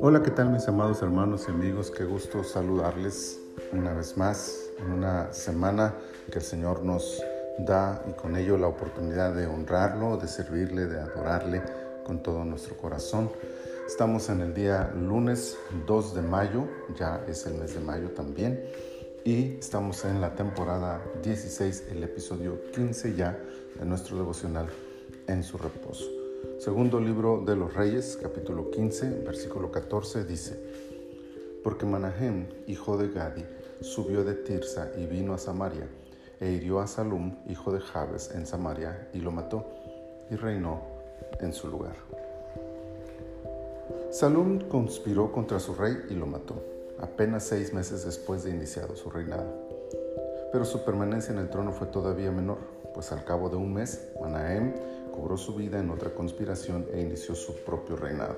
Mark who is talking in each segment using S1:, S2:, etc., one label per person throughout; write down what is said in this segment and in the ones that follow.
S1: Hola, ¿qué tal mis amados hermanos y amigos? Qué gusto saludarles una vez más en una semana que el Señor nos da y con ello la oportunidad de honrarlo, de servirle, de adorarle con todo nuestro corazón. Estamos en el día lunes 2 de mayo, ya es el mes de mayo también, y estamos en la temporada 16, el episodio 15 ya de nuestro devocional en su reposo. Segundo libro de los Reyes, capítulo 15, versículo 14, dice, Porque Manahem, hijo de Gadi, subió de Tirsa y vino a Samaria, e hirió a Salum, hijo de Jabes, en Samaria, y lo mató, y reinó en su lugar. Salum conspiró contra su rey y lo mató, apenas seis meses después de iniciado su reinado. Pero su permanencia en el trono fue todavía menor, pues al cabo de un mes, Manahem cobró su vida en otra conspiración e inició su propio reinado.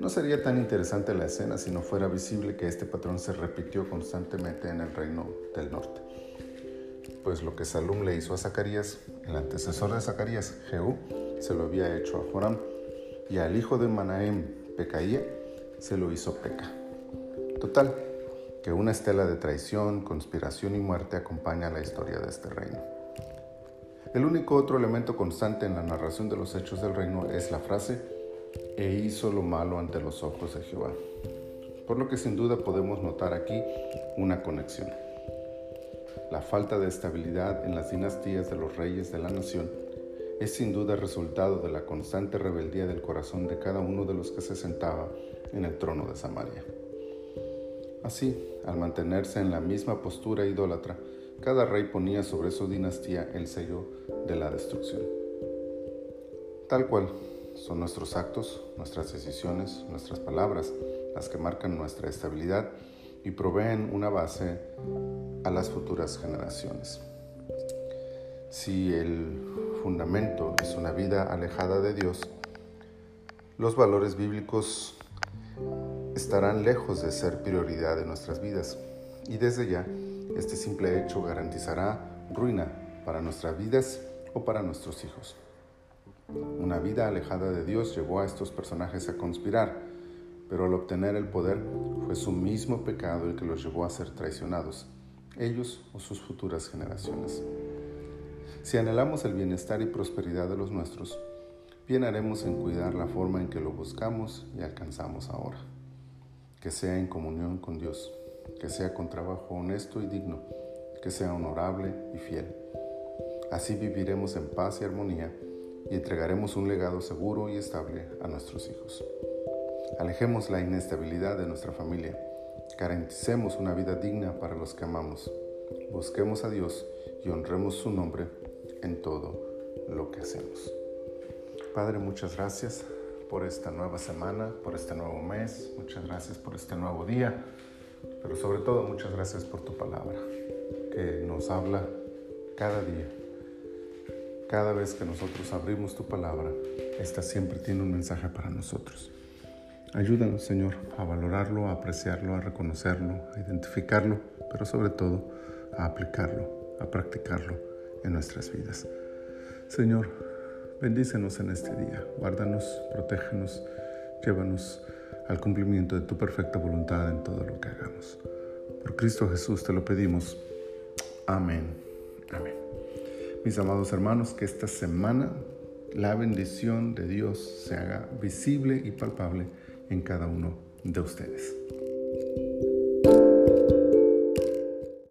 S1: No sería tan interesante la escena si no fuera visible que este patrón se repitió constantemente en el reino del norte. Pues lo que Salum le hizo a Zacarías, el antecesor de Zacarías, Jehú, se lo había hecho a Joram, y al hijo de Manahem, Pecaía, se lo hizo Peca. Total, que una estela de traición, conspiración y muerte acompaña la historia de este reino. El único otro elemento constante en la narración de los hechos del reino es la frase, e hizo lo malo ante los ojos de Jehová. Por lo que sin duda podemos notar aquí una conexión. La falta de estabilidad en las dinastías de los reyes de la nación es sin duda resultado de la constante rebeldía del corazón de cada uno de los que se sentaba en el trono de Samaria. Así, al mantenerse en la misma postura idólatra, cada rey ponía sobre su dinastía el sello de la destrucción. Tal cual son nuestros actos, nuestras decisiones, nuestras palabras las que marcan nuestra estabilidad y proveen una base a las futuras generaciones. Si el fundamento es una vida alejada de Dios, los valores bíblicos estarán lejos de ser prioridad en nuestras vidas y desde ya este simple hecho garantizará ruina para nuestras vidas o para nuestros hijos. Una vida alejada de Dios llevó a estos personajes a conspirar, pero al obtener el poder fue su mismo pecado el que los llevó a ser traicionados, ellos o sus futuras generaciones. Si anhelamos el bienestar y prosperidad de los nuestros, bien haremos en cuidar la forma en que lo buscamos y alcanzamos ahora, que sea en comunión con Dios que sea con trabajo honesto y digno, que sea honorable y fiel. Así viviremos en paz y armonía y entregaremos un legado seguro y estable a nuestros hijos. Alejemos la inestabilidad de nuestra familia, garanticemos una vida digna para los que amamos, busquemos a Dios y honremos su nombre en todo lo que hacemos. Padre, muchas gracias por esta nueva semana, por este nuevo mes, muchas gracias por este nuevo día. Pero sobre todo muchas gracias por tu palabra, que nos habla cada día. Cada vez que nosotros abrimos tu palabra, esta siempre tiene un mensaje para nosotros. Ayúdanos, Señor, a valorarlo, a apreciarlo, a reconocerlo, a identificarlo, pero sobre todo a aplicarlo, a practicarlo en nuestras vidas. Señor, bendícenos en este día, guárdanos, protégenos, llévanos al cumplimiento de tu perfecta voluntad en todo lo que hagamos. Por Cristo Jesús te lo pedimos. Amén. Amén. Mis amados hermanos, que esta semana la bendición de Dios se haga visible y palpable en cada uno de ustedes.